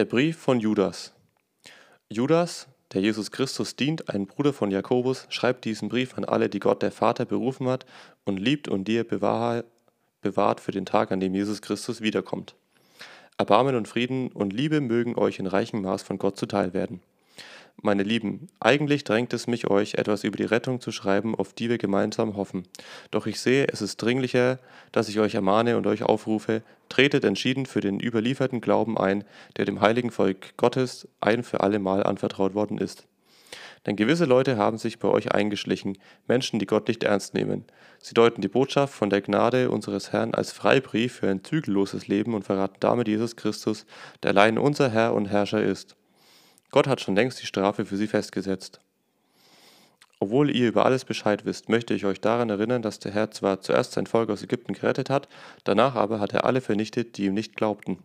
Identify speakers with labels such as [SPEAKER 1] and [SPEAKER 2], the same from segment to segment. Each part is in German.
[SPEAKER 1] Der Brief von Judas. Judas, der Jesus Christus dient, ein Bruder von Jakobus, schreibt diesen Brief an alle, die Gott der Vater berufen hat und liebt und dir bewahrt für den Tag, an dem Jesus Christus wiederkommt. Erbarmen und Frieden und Liebe mögen euch in reichem Maß von Gott zuteil werden. Meine Lieben, eigentlich drängt es mich, euch etwas über die Rettung zu schreiben, auf die wir gemeinsam hoffen. Doch ich sehe, es ist dringlicher, dass ich euch ermahne und euch aufrufe, tretet entschieden für den überlieferten Glauben ein, der dem heiligen Volk Gottes ein für alle Mal anvertraut worden ist. Denn gewisse Leute haben sich bei euch eingeschlichen, Menschen, die Gott nicht ernst nehmen. Sie deuten die Botschaft von der Gnade unseres Herrn als Freibrief für ein zügelloses Leben und verraten damit Jesus Christus, der allein unser Herr und Herrscher ist. Gott hat schon längst die Strafe für sie festgesetzt. Obwohl ihr über alles Bescheid wisst, möchte ich euch daran erinnern, dass der Herr zwar zuerst sein Volk aus Ägypten gerettet hat, danach aber hat er alle vernichtet, die ihm nicht glaubten.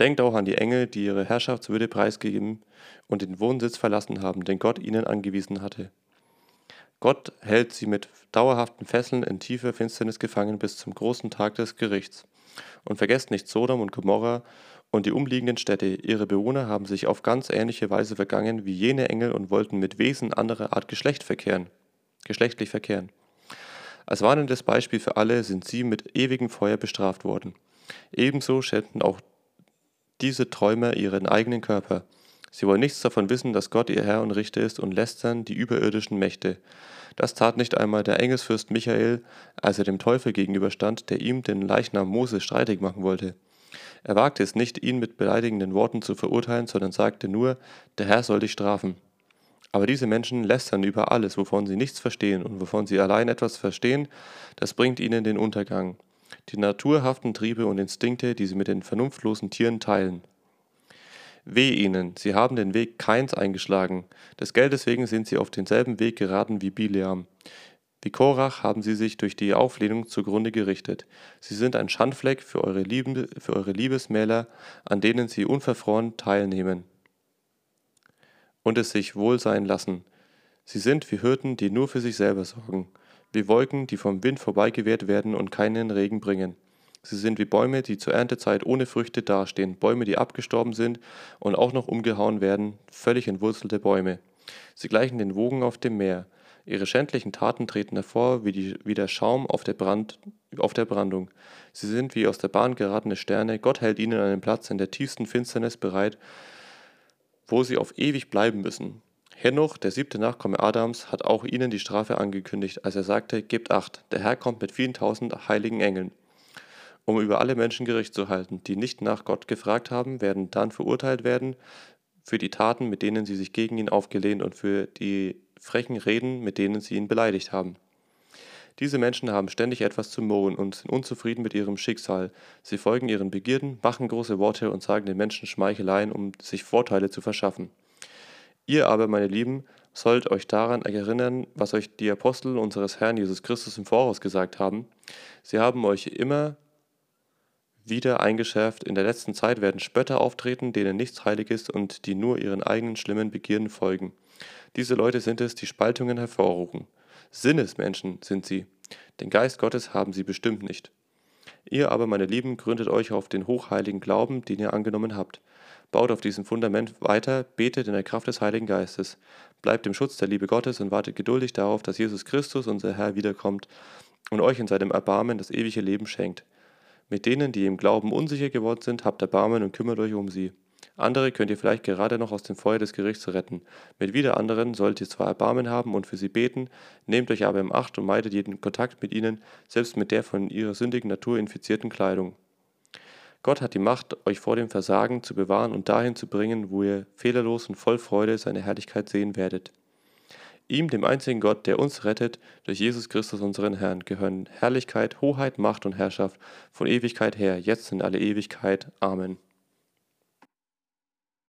[SPEAKER 1] Denkt auch an die Engel, die ihre Herrschaftswürde preisgegeben und den Wohnsitz verlassen haben, den Gott ihnen angewiesen hatte. Gott hält sie mit dauerhaften Fesseln in tiefer Finsternis gefangen bis zum großen Tag des Gerichts. Und vergesst nicht Sodom und Gomorra und die umliegenden Städte, ihre Bewohner haben sich auf ganz ähnliche Weise vergangen wie jene Engel und wollten mit Wesen anderer Art Geschlecht verkehren, geschlechtlich verkehren. Als warnendes Beispiel für alle sind sie mit ewigem Feuer bestraft worden. Ebenso schänden auch diese Träumer ihren eigenen Körper. Sie wollen nichts davon wissen, dass Gott ihr Herr und Richter ist und lästern die überirdischen Mächte. Das tat nicht einmal der Engelsfürst Michael, als er dem Teufel gegenüberstand, der ihm den Leichnam Moses streitig machen wollte. Er wagte es nicht, ihn mit beleidigenden Worten zu verurteilen, sondern sagte nur, der Herr soll dich strafen. Aber diese Menschen lästern über alles, wovon sie nichts verstehen und wovon sie allein etwas verstehen, das bringt ihnen den Untergang. Die naturhaften Triebe und Instinkte, die sie mit den vernunftlosen Tieren teilen. Weh ihnen, sie haben den Weg Keins eingeschlagen. Des Geldes wegen sind sie auf denselben Weg geraten wie Bileam. Wie Korach haben sie sich durch die Auflehnung zugrunde gerichtet. Sie sind ein Schandfleck für eure, Lieben, für eure Liebesmäler, an denen sie unverfroren teilnehmen und es sich wohl sein lassen. Sie sind wie Hirten, die nur für sich selber sorgen, wie Wolken, die vom Wind vorbeigeweht werden und keinen Regen bringen. Sie sind wie Bäume, die zur Erntezeit ohne Früchte dastehen, Bäume, die abgestorben sind und auch noch umgehauen werden, völlig entwurzelte Bäume. Sie gleichen den Wogen auf dem Meer. Ihre schändlichen Taten treten hervor wie, die, wie der Schaum auf der, Brand, auf der Brandung. Sie sind wie aus der Bahn geratene Sterne. Gott hält ihnen einen Platz in der tiefsten Finsternis bereit, wo sie auf ewig bleiben müssen. Henoch, der siebte Nachkomme Adams, hat auch ihnen die Strafe angekündigt, als er sagte: Gebt acht, der Herr kommt mit vielen tausend heiligen Engeln, um über alle Menschen Gericht zu halten, die nicht nach Gott gefragt haben, werden dann verurteilt werden für die Taten, mit denen sie sich gegen ihn aufgelehnt und für die frechen Reden, mit denen sie ihn beleidigt haben. Diese Menschen haben ständig etwas zu murren und sind unzufrieden mit ihrem Schicksal. Sie folgen ihren Begierden, machen große Worte und sagen den Menschen Schmeicheleien, um sich Vorteile zu verschaffen. Ihr aber, meine Lieben, sollt euch daran erinnern, was euch die Apostel unseres Herrn Jesus Christus im Voraus gesagt haben. Sie haben euch immer wieder eingeschärft, in der letzten Zeit werden Spötter auftreten, denen nichts heilig ist und die nur ihren eigenen schlimmen Begierden folgen. Diese Leute sind es, die Spaltungen hervorrufen. Sinnesmenschen sind sie. Den Geist Gottes haben sie bestimmt nicht. Ihr aber, meine Lieben, gründet euch auf den hochheiligen Glauben, den ihr angenommen habt. Baut auf diesem Fundament weiter, betet in der Kraft des Heiligen Geistes. Bleibt im Schutz der Liebe Gottes und wartet geduldig darauf, dass Jesus Christus, unser Herr, wiederkommt und euch in seinem Erbarmen das ewige Leben schenkt. Mit denen, die im Glauben unsicher geworden sind, habt Erbarmen und kümmert euch um sie. Andere könnt ihr vielleicht gerade noch aus dem Feuer des Gerichts retten. Mit wieder anderen sollt ihr zwar Erbarmen haben und für sie beten, nehmt euch aber im Acht und meidet jeden Kontakt mit ihnen, selbst mit der von ihrer sündigen Natur infizierten Kleidung. Gott hat die Macht, euch vor dem Versagen zu bewahren und dahin zu bringen, wo ihr fehlerlos und voll Freude seine Herrlichkeit sehen werdet. Ihm, dem einzigen Gott, der uns rettet, durch Jesus Christus unseren Herrn, gehören Herrlichkeit, Hoheit, Macht und Herrschaft von Ewigkeit her, jetzt in alle Ewigkeit. Amen.